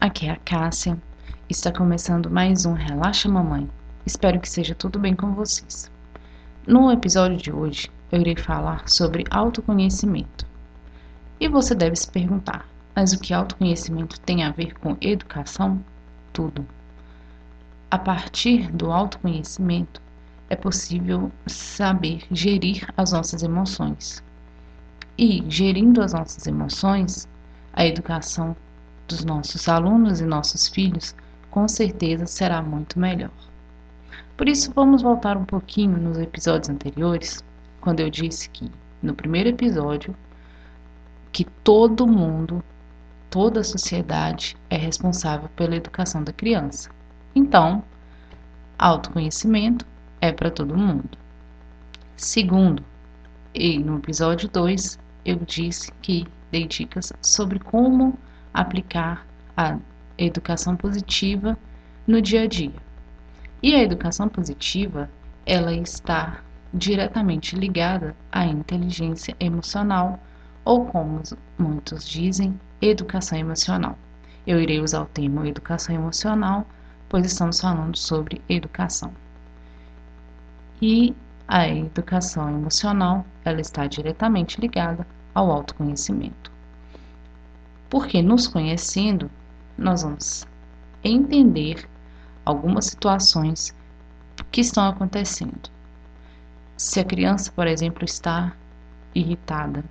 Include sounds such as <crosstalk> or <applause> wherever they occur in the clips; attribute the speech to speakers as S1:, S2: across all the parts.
S1: aqui é a Cássia. Está começando mais um Relaxa Mamãe. Espero que seja tudo bem com vocês. No episódio de hoje, eu irei falar sobre autoconhecimento. E você deve se perguntar: mas o que autoconhecimento tem a ver com educação? Tudo. A partir do autoconhecimento, é possível saber gerir as nossas emoções. E, gerindo as nossas emoções, a educação dos nossos alunos e nossos filhos com certeza será muito melhor. Por isso, vamos voltar um pouquinho nos episódios anteriores, quando eu disse que, no primeiro episódio, que todo mundo, toda a sociedade é responsável pela educação da criança. Então, autoconhecimento é para todo mundo. Segundo, e no episódio 2, eu disse que dei dicas sobre como aplicar a educação positiva no dia a dia. E a educação positiva, ela está diretamente ligada à inteligência emocional, ou como muitos dizem, educação emocional. Eu irei usar o termo educação emocional, pois estamos falando sobre educação. E a educação emocional, ela está diretamente ligada ao autoconhecimento. Porque nos conhecendo, nós vamos entender algumas situações que estão acontecendo. Se a criança, por exemplo, está irritada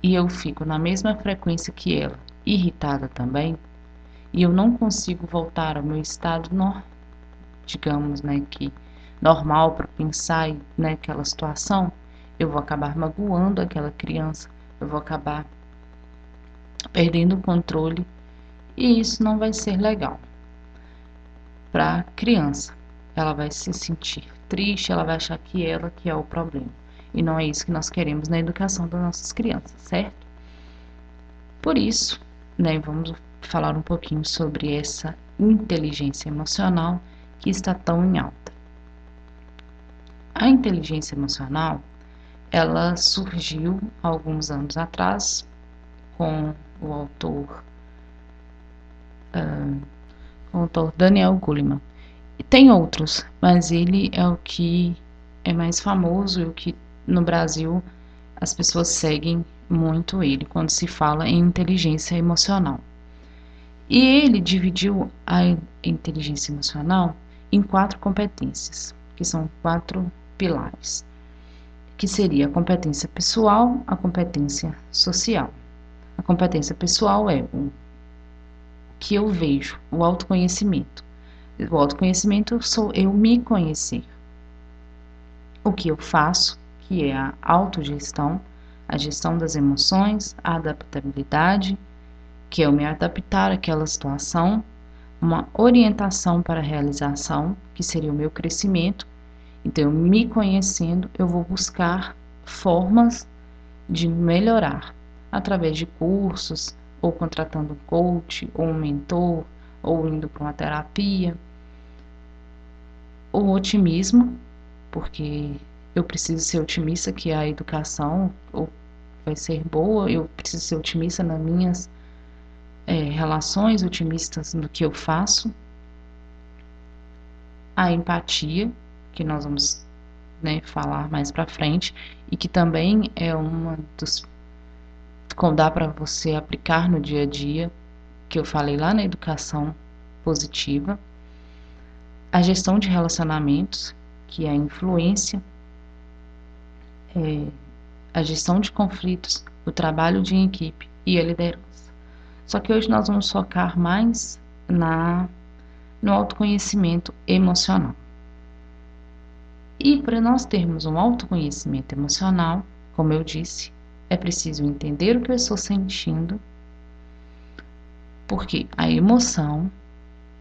S1: e eu fico na mesma frequência que ela, irritada também, e eu não consigo voltar ao meu estado no, digamos, né, que normal para pensar naquela né, situação, eu vou acabar magoando aquela criança, eu vou acabar perdendo o controle e isso não vai ser legal para a criança. Ela vai se sentir triste, ela vai achar que ela que é o problema. E não é isso que nós queremos na educação das nossas crianças, certo? Por isso, né, vamos falar um pouquinho sobre essa inteligência emocional que está tão em alta. A inteligência emocional, ela surgiu alguns anos atrás com o autor, uh, o autor Daniel Goleman. E tem outros, mas ele é o que é mais famoso e o que no Brasil as pessoas seguem muito ele quando se fala em inteligência emocional. E ele dividiu a inteligência emocional em quatro competências, que são quatro pilares, que seria a competência pessoal, a competência social. A competência pessoal é o que eu vejo, o autoconhecimento. O autoconhecimento sou eu me conhecer. O que eu faço, que é a autogestão, a gestão das emoções, a adaptabilidade, que é eu me adaptar àquela situação, uma orientação para a realização, que seria o meu crescimento. Então, me conhecendo, eu vou buscar formas de melhorar através de cursos, ou contratando um coach, ou um mentor, ou indo para uma terapia. O otimismo, porque eu preciso ser otimista que a educação vai ser boa, eu preciso ser otimista nas minhas é, relações, otimistas no que eu faço. A empatia, que nós vamos né, falar mais para frente, e que também é uma dos como dá para você aplicar no dia a dia, que eu falei lá na educação positiva, a gestão de relacionamentos, que é a influência, é, a gestão de conflitos, o trabalho de equipe e a liderança. Só que hoje nós vamos focar mais na no autoconhecimento emocional. E para nós termos um autoconhecimento emocional, como eu disse, é preciso entender o que eu estou sentindo, porque a emoção,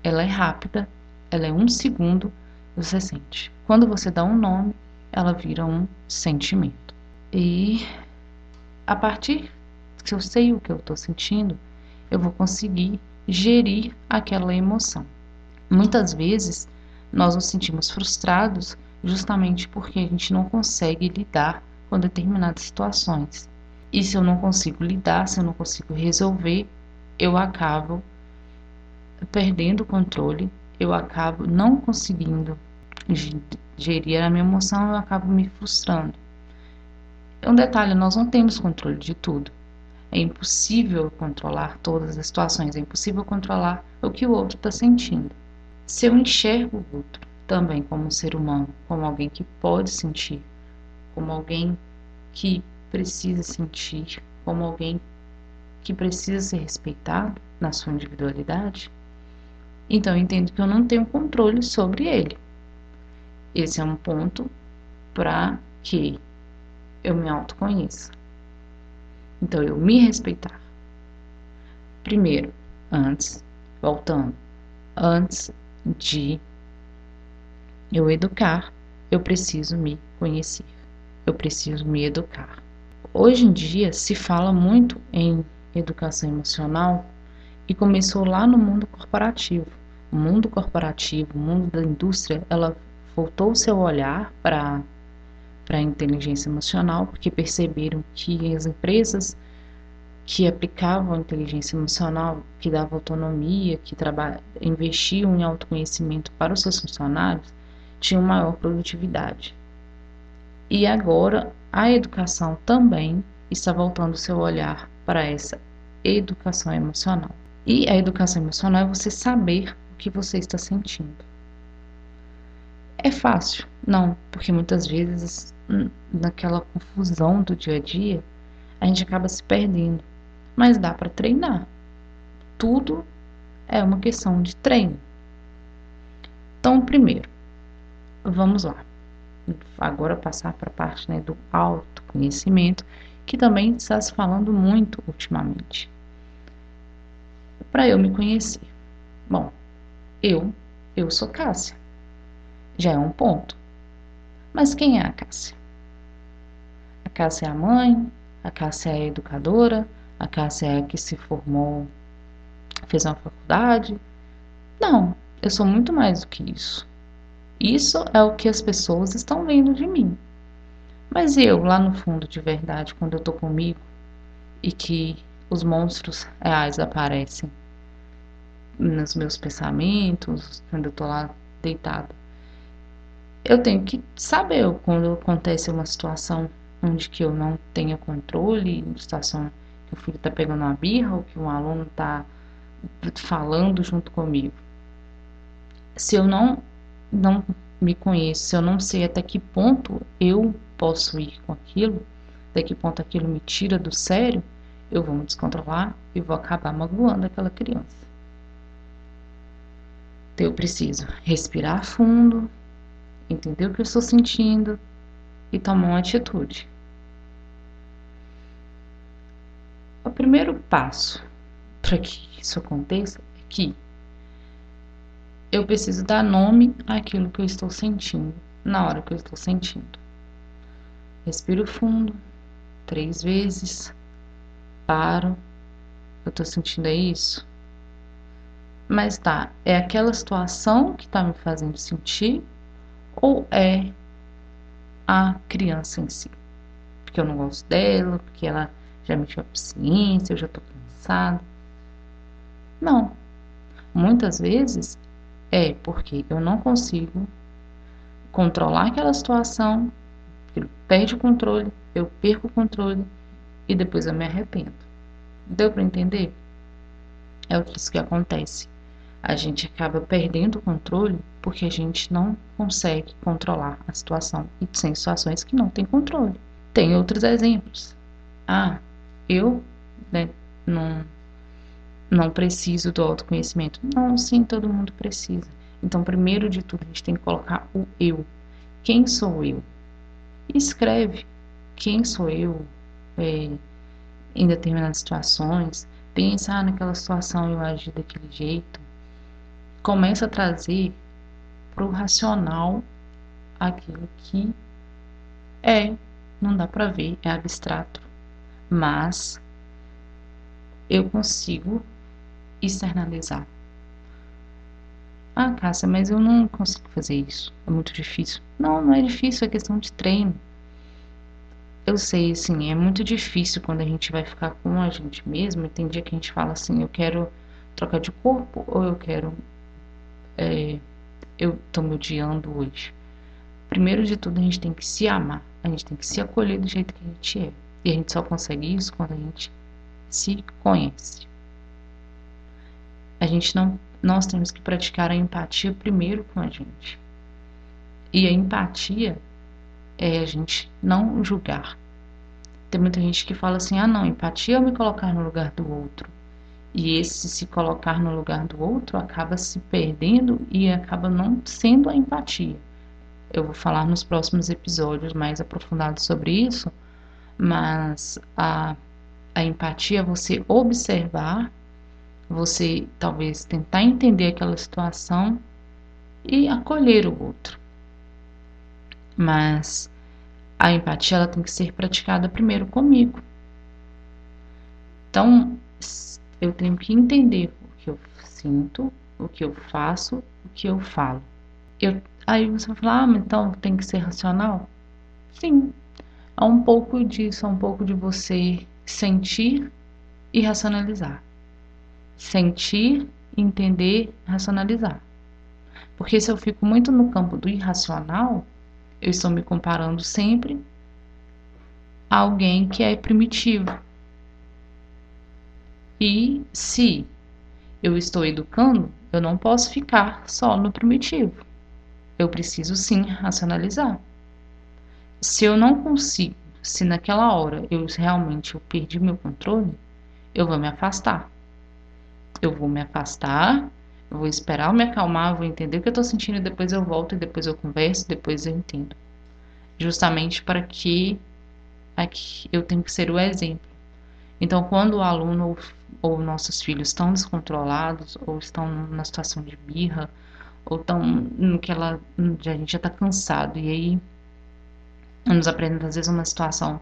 S1: ela é rápida, ela é um segundo, você sente. Quando você dá um nome, ela vira um sentimento. E a partir que eu sei o que eu estou sentindo, eu vou conseguir gerir aquela emoção. Muitas vezes nós nos sentimos frustrados justamente porque a gente não consegue lidar com determinadas situações. E se eu não consigo lidar, se eu não consigo resolver, eu acabo perdendo o controle, eu acabo não conseguindo gerir a minha emoção, eu acabo me frustrando. Um detalhe, nós não temos controle de tudo. É impossível controlar todas as situações, é impossível controlar o que o outro está sentindo. Se eu enxergo o outro também como um ser humano, como alguém que pode sentir, como alguém que precisa sentir, como alguém que precisa ser respeitado na sua individualidade, então eu entendo que eu não tenho controle sobre ele. Esse é um ponto para que eu me autoconheça. Então, eu me respeitar. Primeiro, antes, voltando, antes de eu educar, eu preciso me conhecer. Eu preciso me educar. Hoje em dia se fala muito em educação emocional e começou lá no mundo corporativo. O mundo corporativo, o mundo da indústria, ela voltou o seu olhar para para a inteligência emocional, porque perceberam que as empresas que aplicavam a inteligência emocional, que davam autonomia, que investiam em autoconhecimento para os seus funcionários, tinham maior produtividade. E agora a educação também está voltando seu olhar para essa educação emocional. E a educação emocional é você saber o que você está sentindo. É fácil? Não, porque muitas vezes hum, naquela confusão do dia a dia a gente acaba se perdendo. Mas dá para treinar. Tudo é uma questão de treino. Então, primeiro, vamos lá. Agora passar para a parte né, do autoconhecimento, que também está se falando muito ultimamente. Para eu me conhecer. Bom, eu, eu sou Cássia já é um ponto. Mas quem é a Cássia? A Cássia é a mãe, a Cássia é a educadora, a Cássia é a que se formou, fez uma faculdade. Não, eu sou muito mais do que isso. Isso é o que as pessoas estão vendo de mim. Mas eu, lá no fundo, de verdade, quando eu tô comigo e que os monstros reais aparecem nos meus pensamentos, quando eu tô lá deitada, eu tenho que saber quando acontece uma situação onde que eu não tenho controle, uma situação que o filho está pegando uma birra ou que um aluno está falando junto comigo. Se eu não, não me conheço, eu não sei até que ponto eu posso ir com aquilo, até que ponto aquilo me tira do sério, eu vou me descontrolar e vou acabar magoando aquela criança. Então eu preciso respirar fundo, entender o que eu estou sentindo e tomar uma atitude. O primeiro passo para que isso aconteça é que eu preciso dar nome àquilo que eu estou sentindo na hora que eu estou sentindo. Respiro fundo, três vezes, paro. Eu estou sentindo é isso? Mas tá, é aquela situação que está me fazendo sentir ou é a criança em si? Porque eu não gosto dela, porque ela já me a paciência, eu já estou cansada. Não. Muitas vezes é porque eu não consigo controlar aquela situação, ele perde o controle, eu perco o controle e depois eu me arrependo. Deu para entender? É isso que acontece a gente acaba perdendo o controle porque a gente não consegue controlar a situação e tem situações que não tem controle. Tem outros exemplos. Ah, eu né, não, não preciso do autoconhecimento. Não, sim, todo mundo precisa. Então, primeiro de tudo, a gente tem que colocar o eu. Quem sou eu? Escreve quem sou eu é, em determinadas situações. Pensa, ah, naquela situação eu agi daquele jeito começa a trazer para o racional aquilo que é, não dá para ver, é abstrato, mas eu consigo externalizar. Ah, Cássia, mas eu não consigo fazer isso, é muito difícil. Não, não é difícil, é questão de treino. Eu sei, assim, é muito difícil quando a gente vai ficar com a gente mesmo, tem dia que a gente fala assim, eu quero trocar de corpo ou eu quero. É, eu estou me odiando hoje. Primeiro de tudo, a gente tem que se amar, a gente tem que se acolher do jeito que a gente é. E a gente só consegue isso quando a gente se conhece. A gente não, nós temos que praticar a empatia primeiro com a gente. E a empatia é a gente não julgar. Tem muita gente que fala assim: ah, não, empatia é me colocar no lugar do outro. E esse se colocar no lugar do outro acaba se perdendo e acaba não sendo a empatia. Eu vou falar nos próximos episódios mais aprofundados sobre isso, mas a, a empatia é você observar, você talvez tentar entender aquela situação e acolher o outro. Mas a empatia ela tem que ser praticada primeiro comigo. Então, eu tenho que entender o que eu sinto, o que eu faço, o que eu falo. Eu, aí você vai falar, ah, então tem que ser racional? Sim, há um pouco disso, há um pouco de você sentir e racionalizar. Sentir, entender, racionalizar. Porque se eu fico muito no campo do irracional, eu estou me comparando sempre a alguém que é primitivo. E se eu estou educando, eu não posso ficar só no primitivo. Eu preciso sim racionalizar. Se eu não consigo, se naquela hora eu realmente eu perdi meu controle, eu vou me afastar. Eu vou me afastar eu vou esperar eu me acalmar, vou entender o que eu estou sentindo depois eu volto e depois eu converso, depois eu entendo. Justamente para que aqui eu tenho que ser o exemplo. Então, quando o aluno ou, nossos filhos estão descontrolados ou estão numa situação de birra ou estão naquela a gente já está cansado e aí nos apresenta às vezes uma situação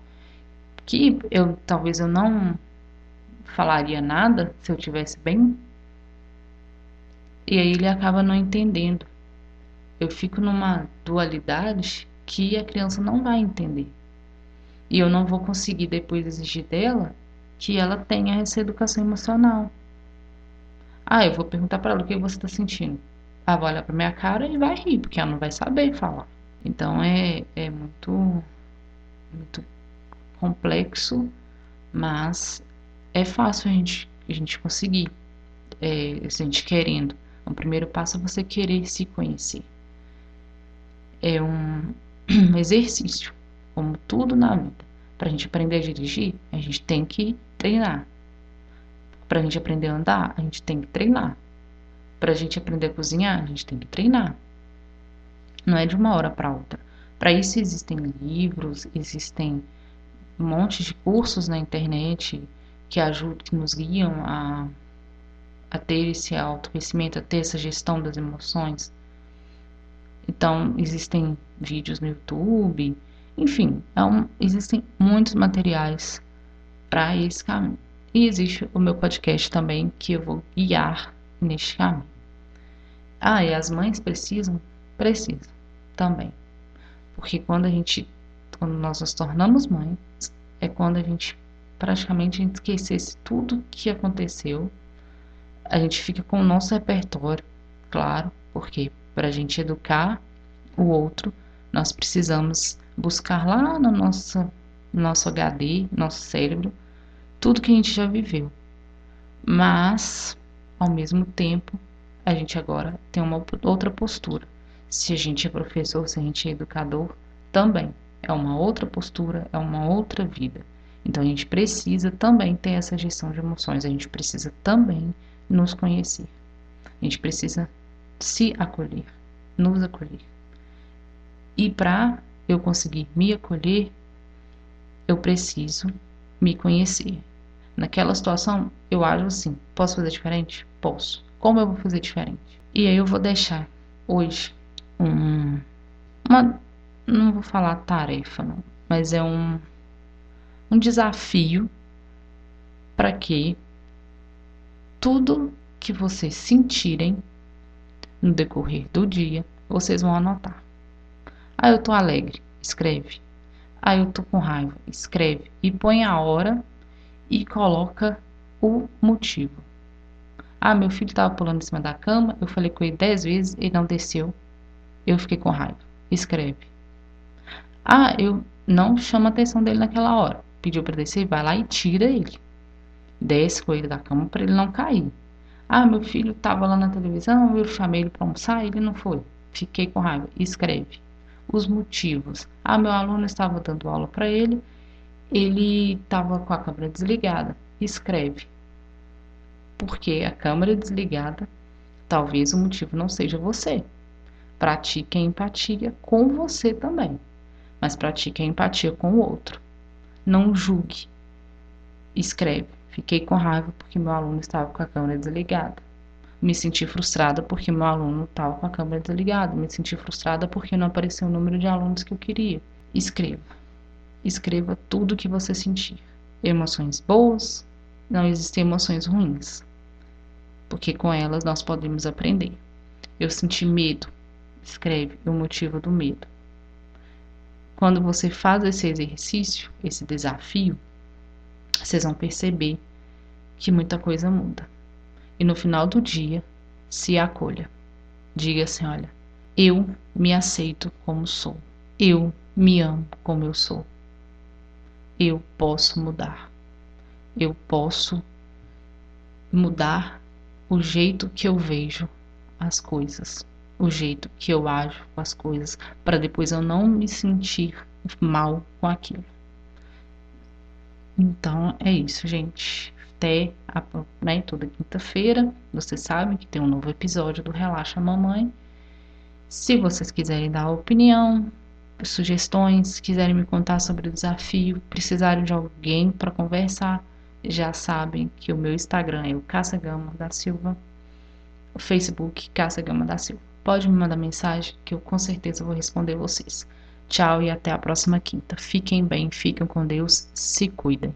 S1: que eu talvez eu não falaria nada se eu tivesse bem e aí ele acaba não entendendo. Eu fico numa dualidade que a criança não vai entender. E eu não vou conseguir depois exigir dela que ela tenha essa educação emocional. Ah, eu vou perguntar para ela o que você está sentindo. Ela vai olhar para minha cara e vai rir, porque ela não vai saber falar. Então é, é muito, muito complexo, mas é fácil a gente, a gente conseguir, é, a gente querendo. O primeiro passo é você querer se conhecer. É um <clears throat> exercício, como tudo na vida. Para a gente aprender a dirigir, a gente tem que treinar. Para a gente aprender a andar, a gente tem que treinar. Para a gente aprender a cozinhar, a gente tem que treinar. Não é de uma hora para outra. Para isso existem livros, existem um monte de cursos na internet que ajudam, que nos guiam a a ter esse autoconhecimento, a ter essa gestão das emoções. Então, existem vídeos no YouTube, enfim, é um, existem muitos materiais para esse caminho. E existe o meu podcast também, que eu vou guiar neste caminho. Ah, e as mães precisam? Precisam também. Porque quando a gente, quando nós nos tornamos mães, é quando a gente praticamente a gente esquecesse tudo que aconteceu a gente fica com o nosso repertório, claro, porque para a gente educar o outro, nós precisamos buscar lá no nosso, nosso HD, nosso cérebro, tudo que a gente já viveu. Mas, ao mesmo tempo, a gente agora tem uma outra postura. Se a gente é professor, se a gente é educador, também é uma outra postura, é uma outra vida. Então a gente precisa também ter essa gestão de emoções, a gente precisa também nos conhecer. A gente precisa se acolher, nos acolher. E para eu conseguir me acolher, eu preciso me conhecer. Naquela situação, eu acho assim: posso fazer diferente? Posso. Como eu vou fazer diferente? E aí eu vou deixar hoje um, uma. Não vou falar tarefa, não, mas é um, um desafio para que tudo que vocês sentirem no decorrer do dia, vocês vão anotar. Ah, eu tô alegre, escreve. Ah, eu tô com raiva, escreve. E põe a hora e coloca o motivo. Ah, meu filho estava pulando em cima da cama, eu falei com ele dez vezes, ele não desceu. Eu fiquei com raiva. Escreve. Ah, eu não chamo a atenção dele naquela hora. Pediu para descer, vai lá e tira ele. Desce com ele da cama para ele não cair. Ah, meu filho estava lá na televisão, eu chamei ele para almoçar, ele não foi. Fiquei com raiva. Escreve. Os motivos. Ah, meu aluno estava dando aula para ele, ele estava com a câmera desligada. Escreve. Porque a câmera desligada, talvez o motivo não seja você. Pratique a empatia com você também, mas pratique a empatia com o outro. Não julgue. Escreve. Fiquei com raiva porque meu aluno estava com a câmera desligada. Me senti frustrada porque meu aluno estava com a câmera desligada. Me senti frustrada porque não apareceu o número de alunos que eu queria. Escreva. Escreva tudo o que você sentir. Emoções boas, não existem emoções ruins. Porque com elas nós podemos aprender. Eu senti medo. Escreve o motivo do medo. Quando você faz esse exercício, esse desafio, vocês vão perceber que muita coisa muda. E no final do dia, se acolha. Diga assim: olha, eu me aceito como sou. Eu me amo como eu sou. Eu posso mudar. Eu posso mudar o jeito que eu vejo as coisas o jeito que eu ajo com as coisas, para depois eu não me sentir mal com aquilo. Então é isso, gente. Até a, né, toda quinta-feira, vocês sabem que tem um novo episódio do Relaxa Mamãe. Se vocês quiserem dar opinião, sugestões, quiserem me contar sobre o desafio, precisarem de alguém para conversar, já sabem que o meu Instagram é o Caça Gama da Silva, o Facebook Caça Gama da Silva pode me mandar mensagem que eu com certeza vou responder vocês. Tchau e até a próxima quinta. Fiquem bem, fiquem com Deus, se cuidem.